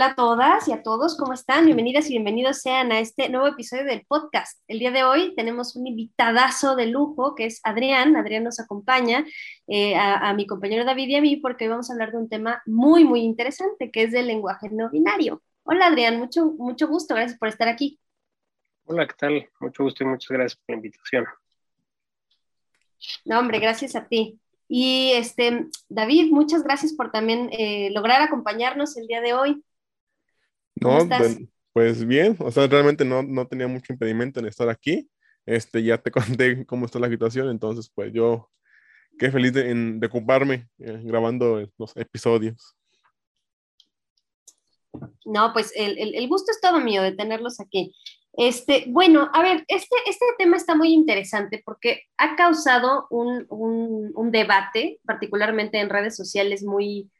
Hola a todas y a todos, ¿cómo están? Bienvenidas y bienvenidos sean a este nuevo episodio del podcast. El día de hoy tenemos un invitadazo de lujo que es Adrián. Adrián nos acompaña eh, a, mi compañero David y a mí porque hoy vamos a hablar de un tema muy, muy interesante que es del lenguaje no binario. Hola Adrián, mucho, mucho gusto, gracias por estar aquí. Hola, ¿qué tal? Mucho gusto y muchas gracias por la invitación. No, hombre, gracias a ti. Y este, David, muchas gracias por también eh, lograr acompañarnos el día de hoy. No, pues, pues, bien, o sea, realmente no, no tenía mucho impedimento en estar aquí. Este, ya te conté cómo está la situación, entonces pues yo qué feliz de, de ocuparme eh, grabando los episodios. No, pues el, el, gusto es todo mío de tenerlos aquí. Este, bueno, a ver, este, este tema está muy interesante porque ha causado un, un, un debate, particularmente en redes sociales, muy,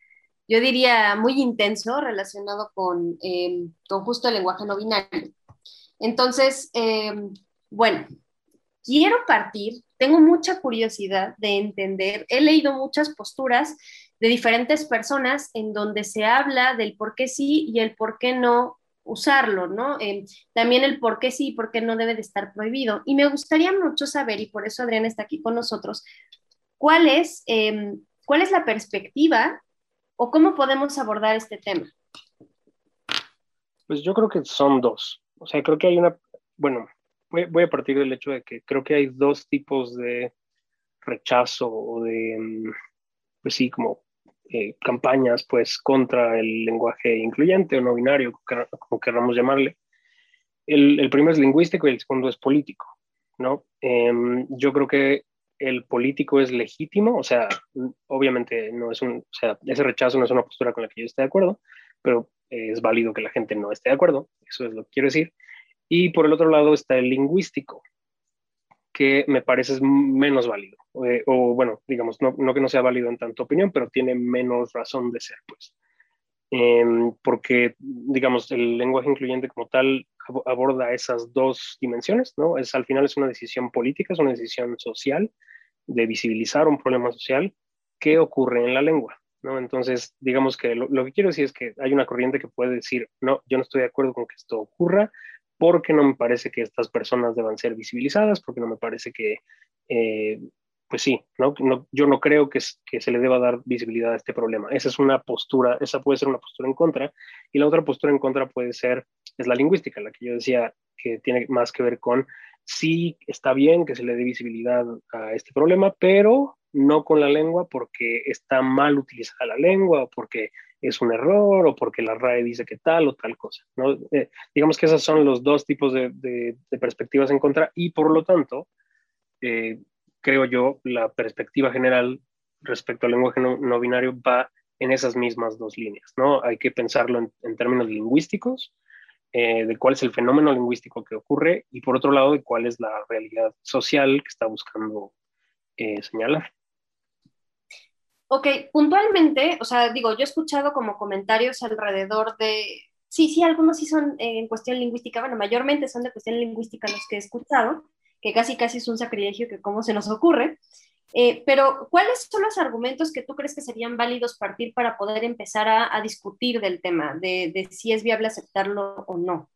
yo diría, muy intenso relacionado con, eh, con justo el lenguaje no binario. Entonces, eh, bueno, quiero partir, tengo mucha curiosidad de entender, he leído muchas posturas de diferentes personas en donde se habla del por qué sí y el por qué no usarlo, ¿no? Eh, también el por qué sí y por qué no debe de estar prohibido. Y me gustaría mucho saber, y por eso Adrián está aquí con nosotros, cuál es, cuál es la perspectiva ¿O cómo podemos abordar este tema? Pues yo creo que son dos. O sea, creo que hay una, bueno, voy, a partir del hecho de que creo que hay dos tipos de rechazo o de, mm, pues sí, como eh, campañas, pues, contra el lenguaje incluyente o no binario, como queramos llamarle. El, primero es lingüístico y el segundo es político, ¿no? Em, yo creo que el político es legítimo, o sea, obviamente no es un, o sea, ese rechazo no es una postura con la que yo esté de acuerdo, pero es válido que la gente no esté de acuerdo, eso es lo que quiero decir. Y por el otro lado está el lingüístico, que me parece es menos válido, eh, o bueno, digamos, no, no, que no sea válido en tanto opinión, pero tiene menos razón de ser, pues. Em, porque, digamos, el lenguaje incluyente como tal aborda esas dos dimensiones, ¿no? Es, al final es una decisión política, es una decisión social de visibilizar un problema social que ocurre en la lengua, ¿no? Entonces, digamos que lo, que quiero decir es que hay una corriente que puede decir, no, yo no estoy de acuerdo con que esto ocurra porque no me parece que estas personas deban ser visibilizadas, porque no me parece que, eh, pues sí, ¿no? yo no creo que, que se le deba dar visibilidad a este problema. Esa es una postura, esa puede ser una postura en contra, y la otra postura en contra puede ser, es la lingüística, la que yo decía que tiene más que ver con sí está bien que se le dé visibilidad a este problema, pero no con la lengua porque está mal utilizada la lengua o porque es un error o porque la RAE dice que tal o tal cosa. ¿no? Eh, digamos que esos son los dos tipos de, perspectivas en contra y por lo tanto, eh, creo yo, la perspectiva general respecto al lenguaje no, binario va en esas mismas dos líneas. ¿no? Hay que pensarlo en términos lingüísticos eh, de cuál es el fenómeno lingüístico que ocurre y por otro lado de cuál es la realidad social que está buscando eh, señalar. Ok, puntualmente, o sea, digo, yo he escuchado como comentarios alrededor de, sí, sí, algunos sí son en cuestión lingüística, bueno, mayormente son de cuestión lingüística los que he escuchado, que casi casi es un sacrilegio que cómo se nos ocurre, eh, pero, ¿cuáles son los argumentos que tú crees que serían válidos partir para poder empezar a, discutir del tema, de, si es viable aceptarlo o no?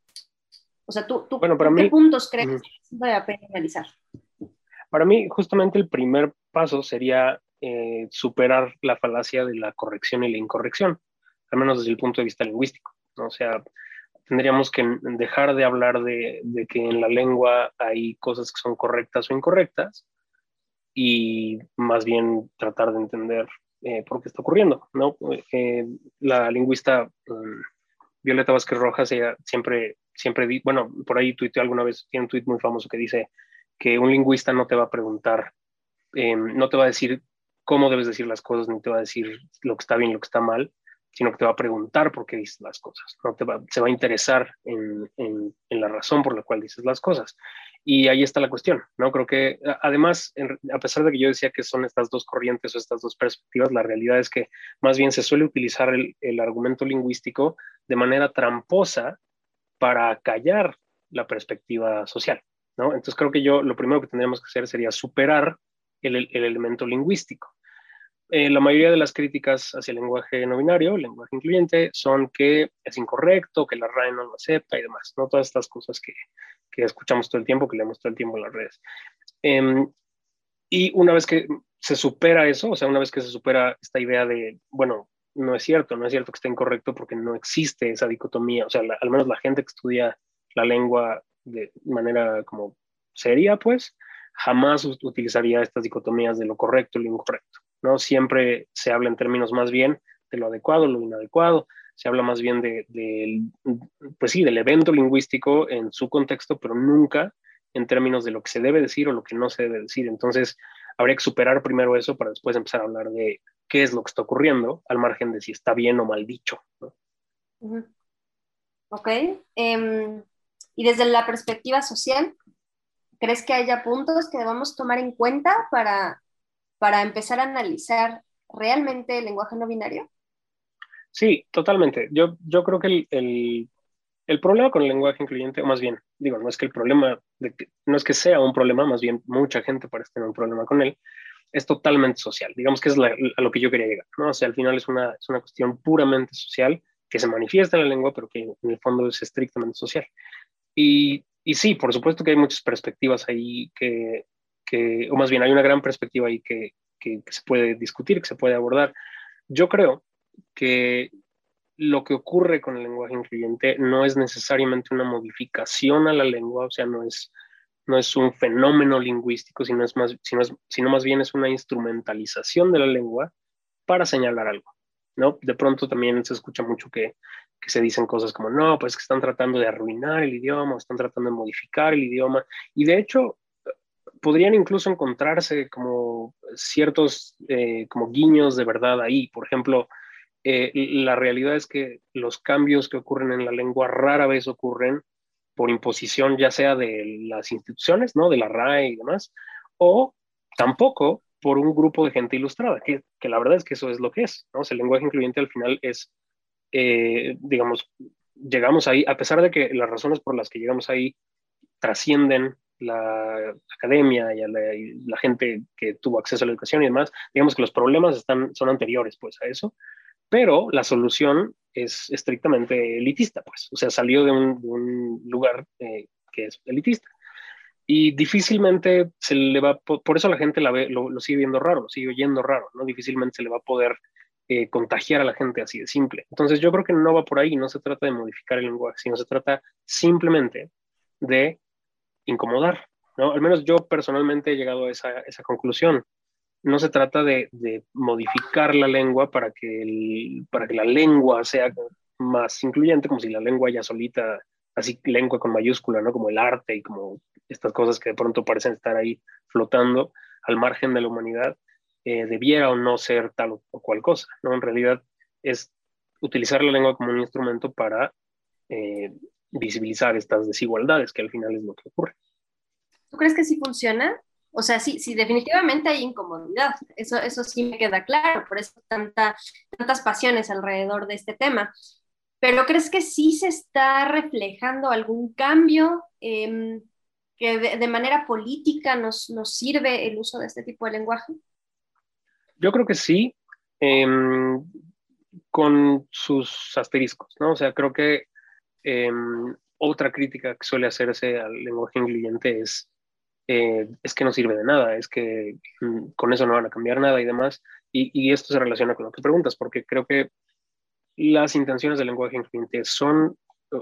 O sea, ¿tú, tú bueno, para qué puntos crees que vale la pena analizar? Para mí, justamente el primer paso sería eh, superar la falacia de la corrección y la incorrección, al menos desde el punto de vista lingüístico. O sea, tendríamos que dejar de hablar de, de que en la lengua hay cosas que son correctas o incorrectas y más bien tratar de entender eh, por qué está ocurriendo, ¿no? Eh, la lingüista um, Violeta Vázquez Rojas, ella siempre, siempre, bueno, por ahí tuiteó alguna vez, tiene un tuit muy famoso que dice que un lingüista no te va a preguntar, em, no te va a decir cómo debes decir las cosas, ni te va a decir lo que está bien, lo que está mal, sino que te va a preguntar por qué dices las cosas, ¿no? te va, se va a interesar en, en, la razón por la cual dices las cosas. Y ahí está la cuestión, ¿no? Creo que además, a pesar de que yo decía que son estas dos corrientes o estas dos perspectivas, la realidad es que más bien se suele utilizar el, el argumento lingüístico de manera tramposa para callar la perspectiva social, ¿no? Entonces creo que yo lo primero que tendríamos que hacer sería superar el, el elemento lingüístico. Eh, la mayoría de las críticas hacia el lenguaje no binario, el lenguaje incluyente, son que es incorrecto, que la RAE no lo acepta y demás, ¿no? Todas estas cosas que, que escuchamos todo el tiempo, que leemos todo el tiempo en las redes. Em, y una vez que se supera eso, o sea, una vez que se supera esta idea de, bueno, no es cierto, no es cierto que esté incorrecto porque no existe esa dicotomía, o sea, al menos la gente que estudia la lengua de manera como seria, pues, jamás utilizaría estas dicotomías de lo correcto y lo incorrecto. ¿No? Siempre se habla en términos más bien de lo adecuado, lo inadecuado, se habla más bien de, pues sí, del evento lingüístico en su contexto, pero nunca en términos de lo que se debe decir o lo que no se debe decir. Entonces, habría que superar primero eso para después empezar a hablar de qué es lo que está ocurriendo, al margen de si está bien o mal dicho. Ok. Em, y desde la perspectiva social, ¿crees que haya puntos que debamos tomar en cuenta para para empezar a analizar realmente el lenguaje no binario? Sí, totalmente. Yo, yo creo que el, el, problema con el lenguaje incluyente, o más bien, digo, no es que el problema, no es que sea un problema, más bien mucha gente parece tener un problema con él, es totalmente social. Digamos que es a lo que yo quería llegar, ¿no? O sea, al final es una, es una cuestión puramente social que se manifiesta en la lengua, pero que en el fondo es estrictamente social. Y, y sí, por supuesto que hay muchas perspectivas ahí que, o más bien hay una gran perspectiva ahí que, que, se puede discutir, que se puede abordar. Yo creo que lo que ocurre con el lenguaje incluyente no es necesariamente una modificación a la lengua, o sea, no es, no es un fenómeno lingüístico, sino, es más, sino, sino más bien es una instrumentalización de la lengua para señalar algo. ¿no? De pronto también se escucha mucho que, que, se dicen cosas como, no, pues que están tratando de arruinar el idioma, están tratando de modificar el idioma. Y de hecho, podrían incluso encontrarse como ciertos eh, como guiños de verdad ahí. Por ejemplo, eh, la realidad es que los cambios que ocurren en la lengua rara vez ocurren por imposición ya sea de las instituciones, ¿no? De la RAE y demás, o tampoco por un grupo de gente ilustrada, que, que la verdad es que eso es lo que es, ¿no? el lenguaje incluyente al final es, eh, digamos, llegamos ahí, a pesar de que las razones por las que llegamos ahí trascienden la academia y, la, gente que tuvo acceso a la educación y demás, digamos que los problemas están, son anteriores pues a eso, pero la solución es estrictamente elitista, pues, o sea, salió de un, lugar eh, que es elitista. Y difícilmente se le va, por eso la gente lo, sigue viendo raro, lo sigue oyendo raro, ¿no? Difícilmente se le va a poder eh, contagiar a la gente así de simple. Entonces yo creo que no va por ahí, no se trata de modificar el lenguaje, sino se trata simplemente de incomodar, ¿no? Al menos yo personalmente he llegado a esa, esa conclusión. No se trata de, de, modificar la lengua para que, el, para que la lengua sea más incluyente, como si la lengua ya solita, así lengua con mayúscula, ¿no? Como el arte y como estas cosas que de pronto parecen estar ahí flotando al margen de la humanidad, eh, debiera o no ser tal o, cual cosa, ¿no? En realidad es utilizar la lengua como un instrumento para eh, visibilizar estas desigualdades, que al final es lo que ocurre. ¿Tú crees que sí funciona? O sea, sí, sí, definitivamente hay incomodidad, eso, eso sí me queda claro, por eso tanta, tantas pasiones alrededor de este tema. Pero ¿crees que sí se está reflejando algún cambio em, que de, manera política nos, nos, sirve el uso de este tipo de lenguaje? Yo creo que sí, em, con sus asteriscos, ¿no? O sea, creo que Em, otra crítica que suele hacerse al lenguaje incluyente es, eh, es que no sirve de nada, es que mm, con eso no van a cambiar nada y demás. Y, esto se relaciona con lo que preguntas, porque creo que las intenciones del lenguaje incluyente son,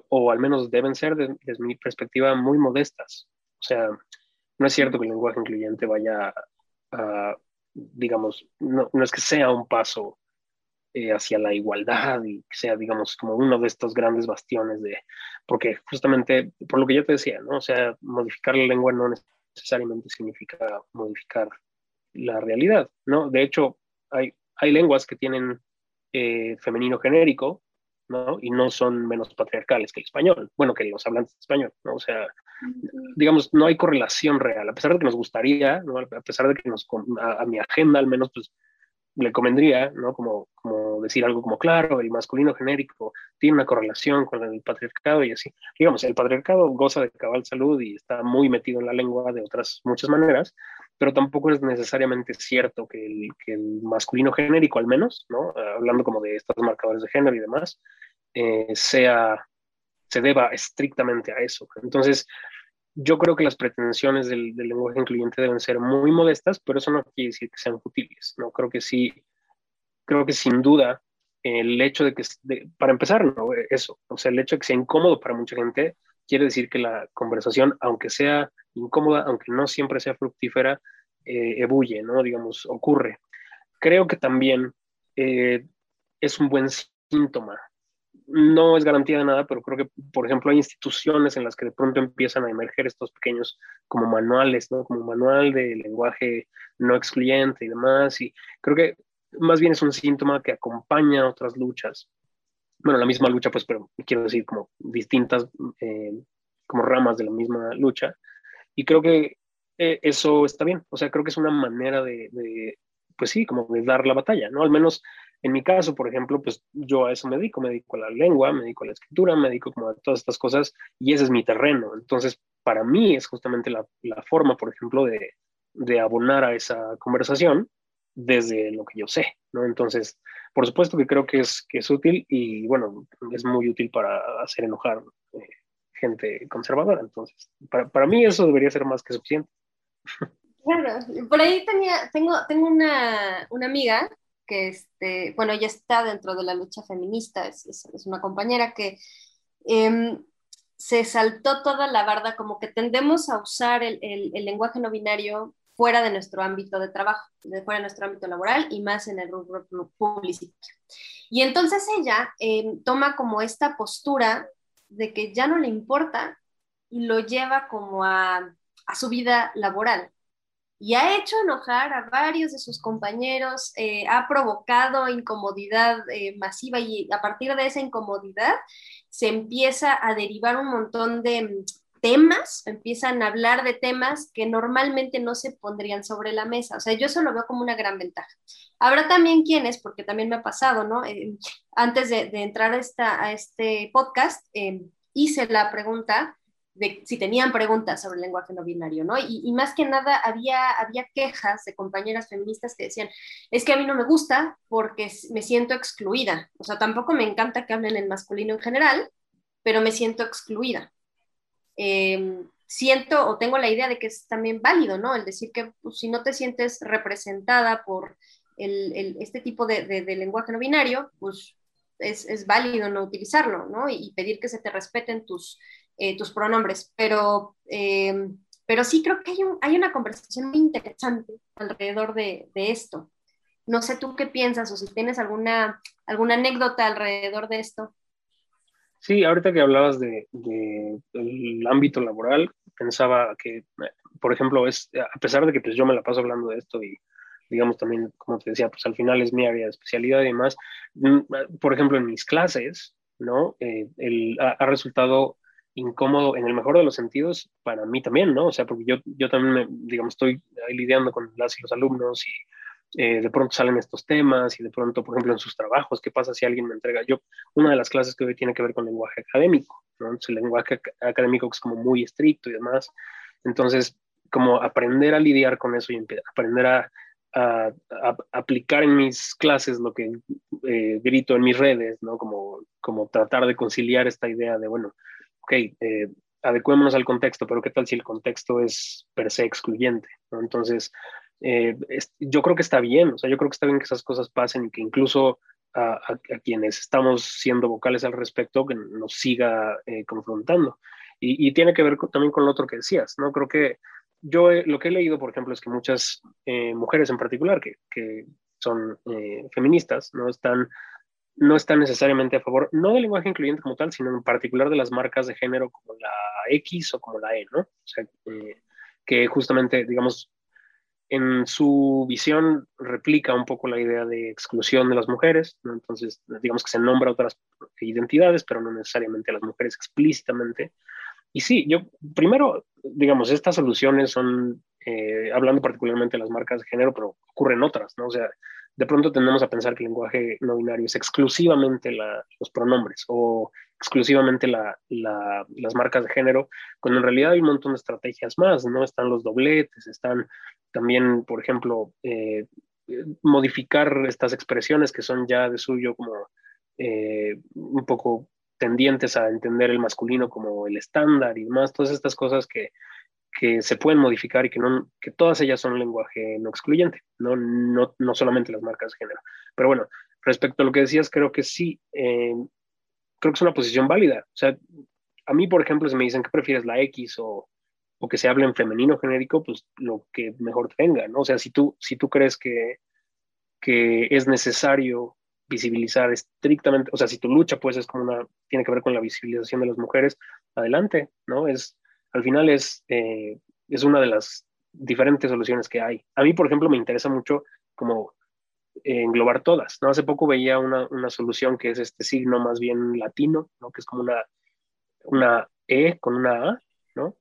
o al menos deben ser, desde mi perspectiva, muy modestas. O sea, no es cierto que el lenguaje incluyente vaya a, digamos, no, no es que sea un paso eh, hacia la igualdad y que sea, digamos, como uno de estos grandes bastiones de, porque justamente, por lo que yo te decía, ¿no? O sea, modificar la lengua no necesariamente significa modificar la realidad, ¿no? De hecho, hay, hay lenguas que tienen eh, femenino genérico, ¿no? Y no son menos patriarcales que el español, bueno, que los hablantes de español, ¿no? O sea, digamos, no hay correlación real, a pesar de que nos gustaría, ¿no? A pesar de que nos, a mi agenda al menos, pues le convendría, ¿no? Como, como decir algo como, claro, el masculino genérico tiene una correlación con el patriarcado y así. Digamos, el patriarcado goza de cabal salud y está muy metido en la lengua de otras muchas maneras, pero tampoco es necesariamente cierto que el, que el masculino genérico, al menos, ¿no? hablando como de estos marcadores de género y demás, eh, sea, se deba estrictamente a eso. Entonces, yo creo que las pretensiones del, lenguaje incluyente deben ser muy modestas, pero eso no quiere decir que sean futiles, ¿no? Creo que sí, creo que sin duda el hecho de que, para empezar, ¿no? Eso, o sea, el hecho de que sea incómodo para mucha gente quiere decir que la conversación, aunque sea incómoda, aunque no siempre sea fructífera, eh, ebulle, ¿no? Digamos, ocurre. Creo que también eh, es un buen síntoma no es garantía de nada, pero creo que, por ejemplo, hay instituciones en las que de pronto empiezan a emerger estos pequeños como manuales, ¿no? Como manual de lenguaje no excluyente y demás. Y creo que más bien es un síntoma que acompaña a otras luchas. Bueno, la misma lucha, pues, pero quiero decir como distintas, eh, como ramas de la misma lucha. Y creo que eh, eso está bien. O sea, creo que es una manera de, de, pues sí, como de dar la batalla, ¿no? Al menos en mi caso, por ejemplo, pues yo a eso me dedico, me dedico a la lengua, me dedico a la escritura, me dedico como a todas estas cosas y ese es mi terreno. Entonces, para mí es justamente la, la forma, por ejemplo, de, de, abonar a esa conversación desde lo que yo sé, ¿no? Entonces, por supuesto que creo que es, que es útil y, bueno, es muy útil para hacer enojar eh, gente conservadora. Entonces, para, para mí eso debería ser más que suficiente. Claro, por ahí tenía, tengo, tengo una, una amiga que, este, bueno, ella está dentro de la lucha feminista, es, es, una compañera que em, se saltó toda la barda, como que tendemos a usar el, el, lenguaje no binario fuera de nuestro ámbito de trabajo, de fuera de nuestro ámbito laboral y más en el rubro publicitario. Y entonces ella em, toma como esta postura de que ya no le importa y lo lleva como a, a su vida laboral y ha hecho enojar a varios de sus compañeros, eh, ha provocado incomodidad eh, masiva y a partir de esa incomodidad se empieza a derivar un montón de mm, temas, empiezan a hablar de temas que normalmente no se pondrían sobre la mesa. O sea, yo eso lo veo como una gran ventaja. Habrá también quienes, porque también me ha pasado, ¿no? Eh, antes de, entrar esta, a este podcast, hice la pregunta de si tenían preguntas sobre el lenguaje no binario, ¿no? Y, más que nada había, había quejas de compañeras feministas que decían, es que a mí no me gusta porque me siento excluida. O sea, tampoco me encanta que hablen en masculino en general, pero me siento excluida. Em, siento o tengo la idea de que es también válido, ¿no? El decir que pues, si no te sientes representada por el, este tipo de, de, lenguaje no binario, pues es, es, válido no utilizarlo, ¿no? Y pedir que se te respeten tus, eh, tus pronombres, pero, eh, pero sí creo que hay, hay, una conversación muy interesante alrededor de, de, esto. No sé tú qué piensas o si tienes alguna, alguna anécdota alrededor de esto. Sí, ahorita que hablabas de, del ámbito laboral, pensaba que, por ejemplo, es, a pesar de que pues, yo me la paso hablando de esto y digamos también, como te decía, pues al final es mi área de especialidad y demás, mm, por ejemplo, en mis clases, ¿no? Eh, el, ha, resultado incómodo en el mejor de los sentidos para mí también, ¿no? O sea, porque yo, yo también, me, digamos, estoy lidiando con las y los alumnos y eh, de pronto salen estos temas y de pronto, por ejemplo, en sus trabajos, ¿qué pasa si alguien me entrega? Yo, una de las clases que hoy tiene que ver con lenguaje académico, ¿no? Entonces, el lenguaje académico es como muy estricto y demás. Entonces, como aprender a lidiar con eso y aprender a, a, aplicar en mis clases lo que eh, grito en mis redes, ¿no? Como, como tratar de conciliar esta idea de, bueno, ok, eh, adecuémonos al contexto, pero ¿qué tal si el contexto es per se excluyente? Entonces, eh, yo creo que está bien, o sea, yo creo que está bien que esas cosas pasen y que incluso a, quienes estamos siendo vocales al respecto, que nos siga eh, confrontando. Y, tiene que ver también con lo otro que decías, ¿no? Creo que yo lo que he leído, por ejemplo, es que muchas eh, mujeres en particular que, que son feministas, ¿no? Están no está necesariamente a favor, no del lenguaje incluyente como tal, sino en particular de las marcas de género como la X o como la E, ¿no? O sea, eh, que justamente, digamos, en su visión replica un poco la idea de exclusión de las mujeres, ¿no? Entonces, digamos que se nombra otras identidades, pero no necesariamente a las mujeres explícitamente. Y sí, yo primero, digamos, estas soluciones son, eh, hablando particularmente de las marcas de género, pero ocurren otras, ¿no? O sea, de pronto tendemos a pensar que el lenguaje no binario es exclusivamente los pronombres o exclusivamente las marcas de género, cuando en realidad hay un montón de estrategias más, ¿no? Están los dobletes, están también, por ejemplo, eh, modificar estas expresiones que son ya de suyo como eh, un poco tendientes a entender el masculino como el estándar y demás, todas estas cosas que, que se pueden modificar y que, no, que todas ellas son lenguaje no excluyente, no, no, no solamente las marcas de género. Pero bueno, respecto a lo que decías, creo que sí, eh, creo que es una posición válida. O sea, a mí, por ejemplo, si me dicen que prefieres la X o, o que se hable en femenino genérico, pues lo que mejor te venga, ¿no? O sea, si tú, si tú crees que, que es necesario visibilizar estrictamente, o sea, si tu lucha pues es como una, tiene que ver con la visibilización de las mujeres, adelante, ¿no? Es, al final es, eh, es una de las diferentes soluciones que hay. A mí, por ejemplo, me interesa mucho como englobar todas, ¿no? Hace poco veía una, una, solución que es este signo más bien latino, ¿no? Que es como una, una E con una A, ¿no?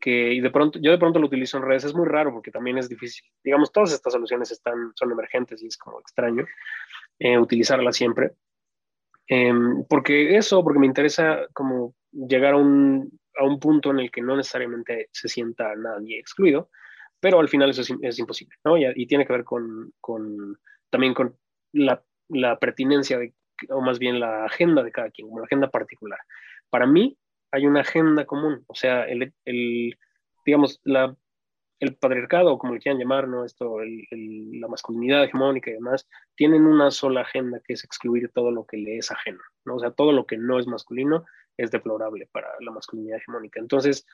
Que y de pronto, yo de pronto lo utilizo en redes, es muy raro porque también es difícil, digamos, todas estas soluciones están, son emergentes y es como extraño eh, utilizarlas siempre. Em, porque eso, porque me interesa como llegar a un, a un punto en el que no necesariamente se sienta nadie excluido, pero al final eso es, imposible, ¿no? Y, y, tiene que ver con, con también con la, la, pertinencia de, o más bien la agenda de cada quien, como la agenda particular. Para mí hay una agenda común, o sea, el, el digamos, la, el patriarcado, como le quieran llamar, ¿no? Esto, el, la masculinidad hegemónica y demás, tienen una sola agenda que es excluir todo lo que le es ajeno, ¿no? O sea, todo lo que no es masculino es deplorable para la masculinidad hegemónica. Entonces,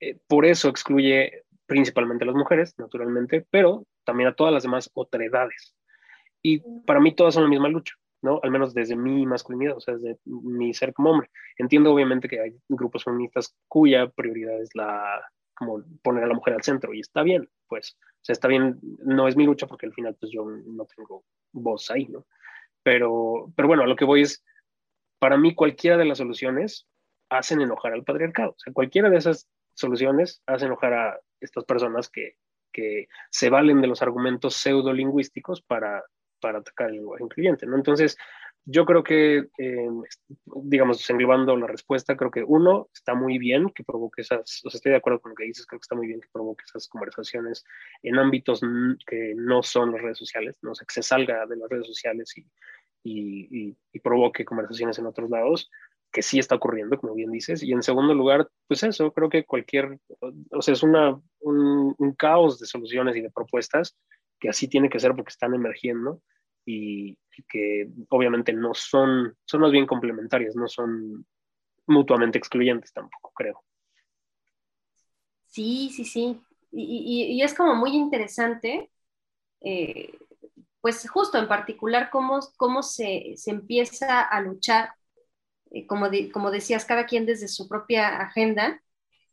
eh, por eso excluye principalmente a las mujeres, naturalmente, pero también a todas las demás otredades. Y para mí todas son la misma lucha, ¿no? Al menos desde mi masculinidad, o sea, desde mi ser como hombre. Entiendo obviamente que hay grupos feministas cuya prioridad es la, como poner a la mujer al centro, y está bien, pues, o sea, está bien, no es mi lucha porque al final pues yo no tengo voz ahí, ¿no? Pero, pero bueno, a lo que voy es, para mí cualquiera de las soluciones hacen enojar al patriarcado, o sea, cualquiera de esas soluciones hace enojar a estas personas que, que se valen de los argumentos pseudolingüísticos para, para atacar el lenguaje incluyente, ¿no? Entonces, yo creo que, eh, digamos, englobando la respuesta, creo que uno, está muy bien que provoque esas, o sea, estoy de acuerdo con lo que dices, creo que está muy bien que provoque esas conversaciones en ámbitos que no son las redes sociales, no sé, que se salga de las redes sociales y, y, provoque conversaciones en otros lados, que sí está ocurriendo, como bien dices. Y en segundo lugar, pues eso, creo que cualquier, o sea, es una, un, caos de soluciones y de propuestas que así tiene que ser porque están emergiendo y, que obviamente no son, son más bien complementarias, no son mutuamente excluyentes tampoco, creo. Sí, sí, sí. Y, y, es como muy interesante, eh, pues justo en particular cómo, cómo se, se empieza a luchar, eh, como, como decías, cada quien desde su propia agenda,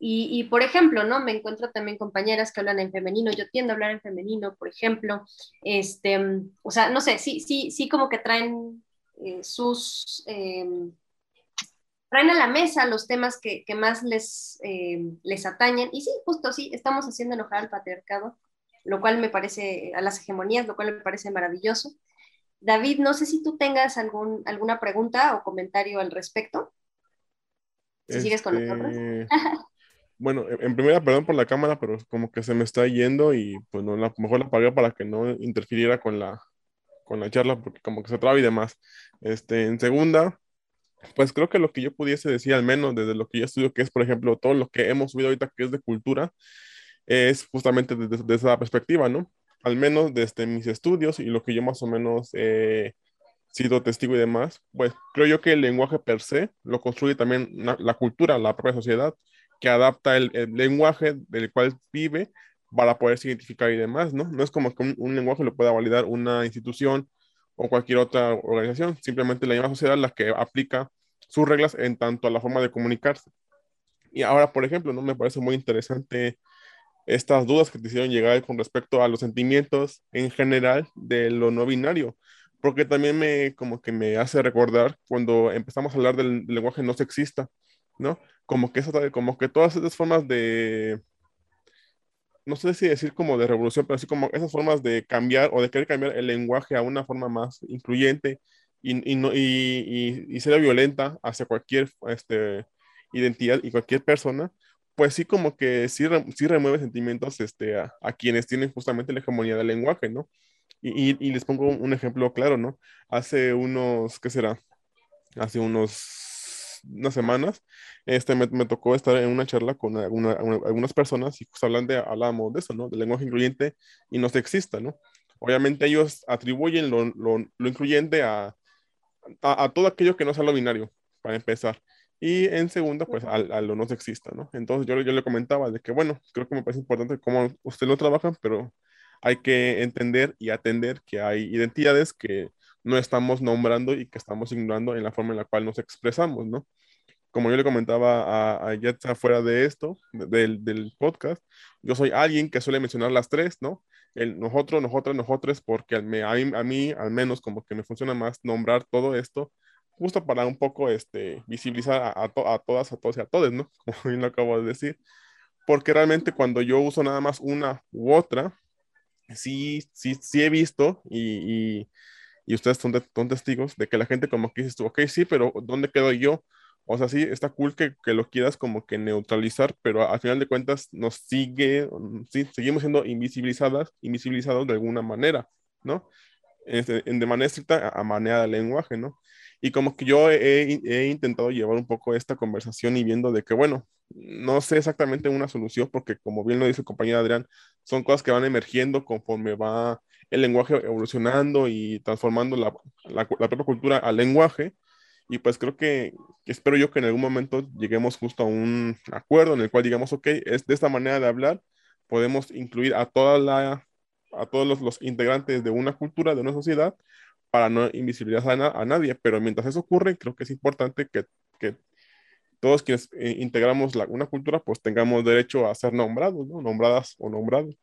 y, por ejemplo, ¿no? Me encuentro también compañeras que hablan en femenino, yo tiendo a hablar en femenino, por ejemplo, este, o sea, no sé, sí, sí, sí como que traen eh, sus, em, traen a la mesa los temas que, que más les, les atañen, y sí, justo sí, estamos haciendo enojar al patriarcado, lo cual me parece, a las hegemonías, lo cual me parece maravilloso. David, no sé si tú tengas algún, alguna pregunta o comentario al respecto. Si sigues con nosotros. Este, bueno, en primera, perdón por la cámara, pero como que se me está yendo y pues no, la, mejor la apagué para que no interfiriera con la, con la charla, porque como que se traba y demás. Este, en segunda, pues creo que lo que yo pudiese decir, al menos desde lo que yo estudio, que es, por ejemplo, todo lo que hemos subido ahorita, que es de cultura, es justamente desde, esa perspectiva, ¿no? Al menos desde mis estudios y lo que yo más o menos he sido testigo y demás, pues creo yo que el lenguaje per se lo construye también la cultura, la propia sociedad que adapta el, lenguaje del cual vive para poder identificar y demás, ¿no? No es como que un, lenguaje lo pueda validar una institución o cualquier otra organización, simplemente la misma sociedad la que aplica sus reglas en tanto a la forma de comunicarse. Y ahora, por ejemplo, ¿no? Me parece muy interesante estas dudas que te hicieron llegar con respecto a los sentimientos en general de lo no binario, porque también me como que me hace recordar cuando empezamos a hablar del lenguaje no sexista, ¿no? como que, eso, como que todas esas formas de, no sé si decir como de revolución, pero así como esas formas de cambiar o de querer cambiar el lenguaje a una forma más incluyente y, y, no, y, y, ser violenta hacia cualquier este, identidad y cualquier persona, pues sí como que sí, sí remueve sentimientos este, a, quienes tienen justamente la hegemonía del lenguaje, ¿no? Y, y, les pongo un ejemplo claro, ¿no? Hace unos, ¿qué será? Hace unos, unas semanas, este, me, me tocó estar en una charla con algunas personas y pues hablando, hablábamos de eso, ¿no? Del lenguaje incluyente y no sexista, ¿no? Obviamente ellos atribuyen lo, lo, lo incluyente a, a, a, todo aquello que no sea lo binario, para empezar. Y en segunda, pues a, a lo no sexista, ¿no? Entonces yo, yo le comentaba de que, bueno, creo que me parece importante cómo usted lo trabaja, pero hay que entender y atender que hay identidades que no estamos nombrando y que estamos ignorando en la forma en la cual nos expresamos, ¿no? Como yo le comentaba a, a fuera de esto, del, del, podcast, yo soy alguien que suele mencionar las tres, ¿no? El nosotros, nosotras, nosotros, porque a mí, a mí, al menos como que me funciona más nombrar todo esto, justo para un poco este, visibilizar a, a, a todas, a todos y a todos, ¿no? Como bien lo acabo de decir. Porque realmente cuando yo uso nada más una u otra, sí, sí, sí he visto y, y, y ustedes son, de, son, testigos de que la gente como que dices ok, sí, pero ¿dónde quedo yo? O sea, sí, está cool que, que, lo quieras como que neutralizar, pero al final de cuentas nos sigue, sí, seguimos siendo invisibilizadas, invisibilizados de alguna manera, ¿no? Este, de manera estricta a manera de lenguaje, ¿no? Y como que yo he, he, intentado llevar un poco esta conversación y viendo de que, bueno, no sé exactamente una solución porque como bien lo dice el compañero Adrián, son cosas que van emergiendo conforme va el lenguaje evolucionando y transformando la, la, la propia cultura al lenguaje. Y pues creo que, espero yo que en algún momento lleguemos justo a un acuerdo en el cual digamos, ok, es de esta manera de hablar, podemos incluir a toda la a todos los, los integrantes de una cultura, de una sociedad, para no invisibilizar a, a, nadie, pero mientras eso ocurre, creo que es importante que, que todos quienes eh, integramos la, una cultura, pues tengamos derecho a ser nombrados, ¿no? Nombradas o nombrados.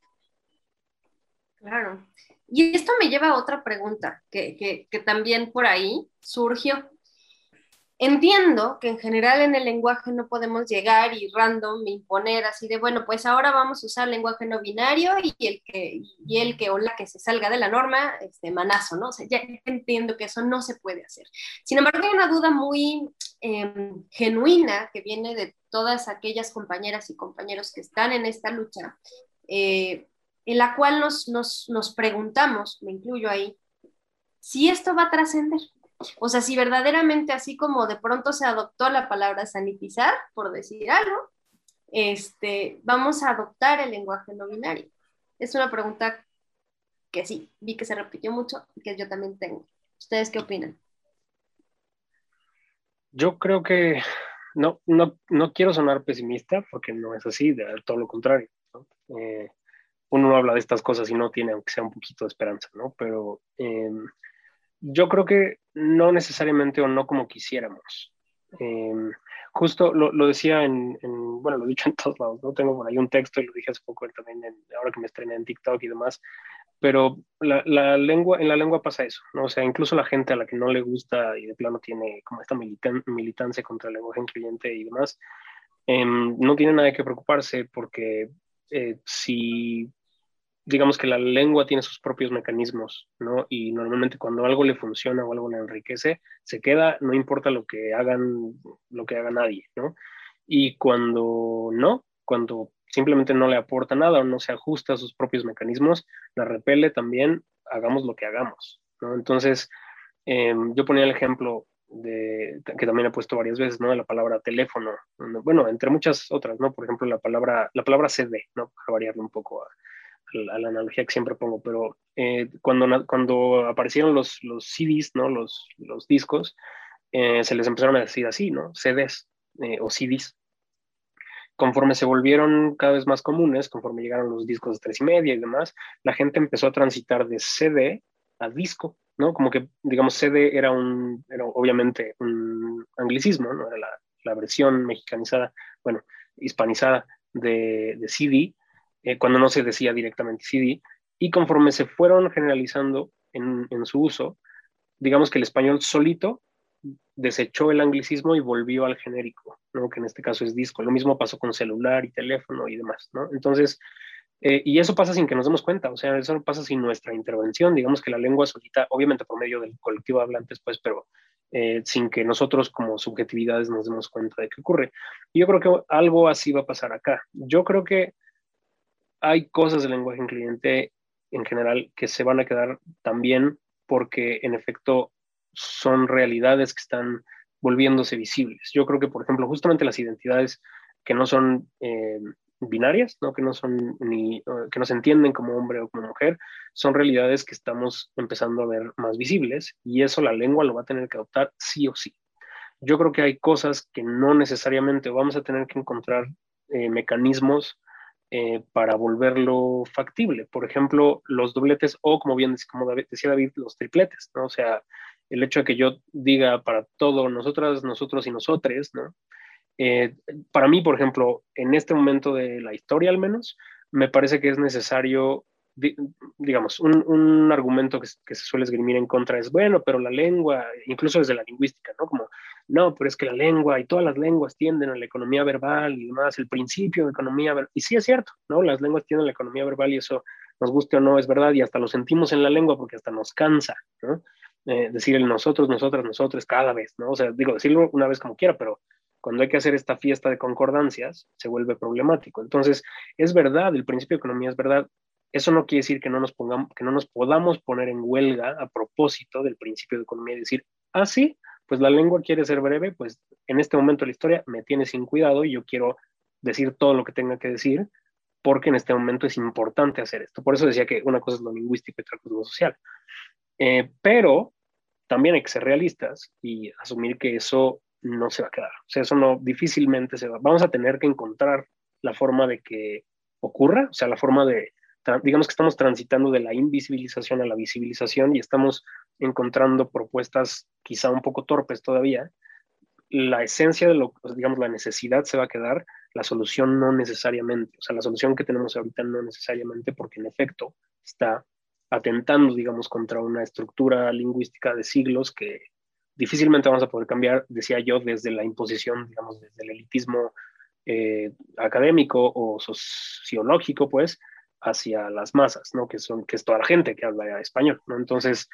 Claro. Y esto me lleva a otra pregunta que, que, que también por ahí surgió. Entiendo que en general en el lenguaje no podemos llegar y random imponer así de, bueno, pues ahora vamos a usar lenguaje no binario y el que, y el que o la que se salga de la norma, este manazo, ¿no? O sea, ya entiendo que eso no se puede hacer. Sin embargo, hay una duda muy eh, genuina que viene de todas aquellas compañeras y compañeros que están en esta lucha, eh, en la cual nos, nos, nos preguntamos, me incluyo ahí, si esto va a trascender. O sea, si verdaderamente así como de pronto se adoptó la palabra sanitizar, por decir algo, este, vamos a adoptar el lenguaje no binario. Es una pregunta que sí, vi que se repitió mucho y que yo también tengo. ¿Ustedes qué opinan? Yo creo que no, no, no quiero sonar pesimista porque no es así, de todo lo contrario. Eh, uno no habla de estas cosas y no tiene, aunque sea un poquito de esperanza, ¿no? Pero eh, yo creo que no necesariamente o no como quisiéramos. Eh, justo lo, lo decía en, en, bueno, lo he dicho en todos lados, ¿no? Tengo por ahí un texto y lo dije hace poco también, en, ahora que me estrené en TikTok y demás, pero la, la, lengua, en la lengua pasa eso, ¿no? O sea, incluso la gente a la que no le gusta y de plano tiene como esta militan, militancia contra el lenguaje incluyente y demás, eh, no tiene nada que preocuparse porque eh, si digamos que la lengua tiene sus propios mecanismos, ¿no? Y normalmente cuando algo le funciona o algo le enriquece, se queda, no importa lo que hagan, lo que haga nadie, ¿no? Y cuando no, cuando simplemente no le aporta nada o no se ajusta a sus propios mecanismos, la repele también, hagamos lo que hagamos, ¿no? Entonces, eh, yo ponía el ejemplo de, que también he puesto varias veces, ¿no? De la palabra teléfono, bueno, entre muchas otras, ¿no? Por ejemplo, la palabra, la palabra CD, ¿no? Para variarlo un poco a, a la analogía que siempre pongo, pero eh, cuando, cuando aparecieron los, los CDs, ¿no? los, los discos, eh, se les empezaron a decir así, ¿no? CDs eh, o CDs. Conforme se volvieron cada vez más comunes, conforme llegaron los discos de tres y media y demás, la gente empezó a transitar de CD a disco, ¿no? Como que, digamos, CD era un, era obviamente un anglicismo, ¿no? Era la, la versión mexicanizada, bueno, hispanizada de, de CD, eh, cuando no se decía directamente CD, y conforme se fueron generalizando en, en, su uso, digamos que el español solito desechó el anglicismo y volvió al genérico, ¿no? que en este caso es disco. Lo mismo pasó con celular y teléfono y demás. ¿no? Entonces, Eh, y eso pasa sin que nos demos cuenta, o sea, eso pasa sin nuestra intervención, digamos que la lengua solita, obviamente por medio del colectivo hablantes, pues, pero eh, sin que nosotros como subjetividades nos demos cuenta de qué ocurre. Y yo creo que algo así va a pasar acá. Yo creo que hay cosas del lenguaje incluyente en general que se van a quedar también porque en efecto son realidades que están volviéndose visibles. Yo creo que, por ejemplo, justamente las identidades que no son eh, binarias, ¿no? que no son ni que no se entienden como hombre o como mujer, son realidades que estamos empezando a ver más visibles y eso la lengua lo va a tener que adoptar sí o sí. Yo creo que hay cosas que no necesariamente vamos a tener que encontrar eh, mecanismos eh, para volverlo factible. Por ejemplo, los dobletes o, como bien como decía David, los tripletes, ¿no? O sea, el hecho de que yo diga para todo, nosotras, nosotros y nosotres, ¿no? Eh, para mí, por ejemplo, en este momento de la historia al menos, me parece que es necesario, digamos, un, argumento que, se suele esgrimir en contra es, bueno, pero la lengua, incluso desde la lingüística, ¿no? Como, no, pero es que la lengua y todas las lenguas tienden a la economía verbal y demás, el principio de economía verbal, y sí es cierto, ¿no? Las lenguas tienden a la economía verbal y eso, nos guste o no, es verdad, y hasta lo sentimos en la lengua porque hasta nos cansa, ¿no? Eh, decir el nosotros, nosotras, nosotros cada vez, ¿no? O sea, digo, decirlo una vez como quiera, pero cuando hay que hacer esta fiesta de concordancias, se vuelve problemático. Entonces, es verdad, el principio de economía es verdad. Eso no quiere decir que no nos, pongamos, que no nos podamos poner en huelga a propósito del principio de economía y decir, ah, sí, pues la lengua quiere ser breve, pues en este momento la historia me tiene sin cuidado y yo quiero decir todo lo que tenga que decir, porque en este momento es importante hacer esto. Por eso decía que una cosa es lo lingüístico y otra cosa es lo social. Eh, pero también hay que ser realistas y asumir que eso no se va a quedar. O sea, eso no difícilmente se va. Vamos a tener que encontrar la forma de que ocurra, o sea, la forma de, digamos que estamos transitando de la invisibilización a la visibilización y estamos encontrando propuestas quizá un poco torpes todavía. La esencia de lo, digamos, la necesidad se va a quedar, la solución no necesariamente, o sea, la solución que tenemos ahorita no necesariamente porque en efecto está atentando, digamos, contra una estructura lingüística de siglos que difícilmente vamos a poder cambiar, decía yo, desde la imposición, digamos, desde el elitismo eh, académico o sociológico, pues, hacia las masas, ¿no? Que, son, que es toda la gente que habla español, ¿no? Entonces,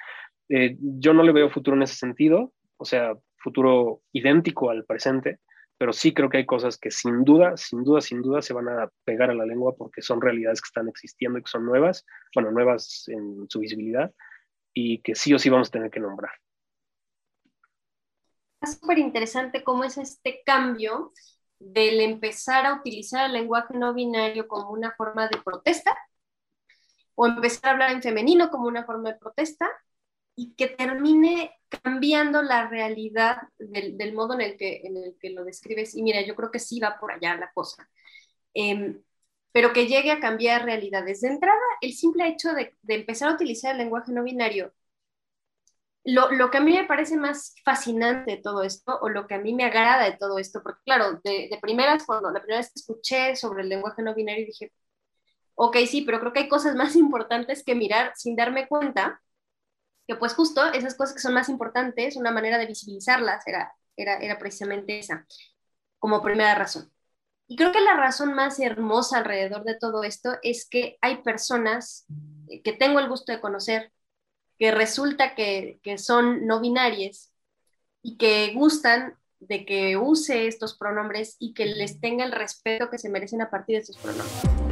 eh, yo no le veo futuro en ese sentido, o sea, futuro idéntico al presente, pero sí creo que hay cosas que sin duda, sin duda, sin duda se van a pegar a la lengua porque son realidades que están existiendo y que son nuevas, bueno, nuevas en su visibilidad y que sí o sí vamos a tener que nombrar súper interesante cómo es este cambio del empezar a utilizar el lenguaje no binario como una forma de protesta o empezar a hablar en femenino como una forma de protesta y que termine cambiando la realidad del, modo en el, que, en el que lo describes. Y mira, yo creo que sí va por allá la cosa. Em, pero que llegue a cambiar realidades. De entrada, el simple hecho de, de empezar a utilizar el lenguaje no binario lo, que a mí me parece más fascinante de todo esto, o lo que a mí me agrada de todo esto, porque claro, de, de primeras, cuando la primera vez que escuché sobre el lenguaje no binario, dije, ok, sí, pero creo que hay cosas más importantes que mirar sin darme cuenta, que pues justo esas cosas que son más importantes, una manera de visibilizarlas era, era, era precisamente esa, como primera razón. Y creo que la razón más hermosa alrededor de todo esto es que hay personas que tengo el gusto de conocer, que resulta que, son no binarias y que gustan de que use estos pronombres y que les tenga el respeto que se merecen a partir de estos pronombres.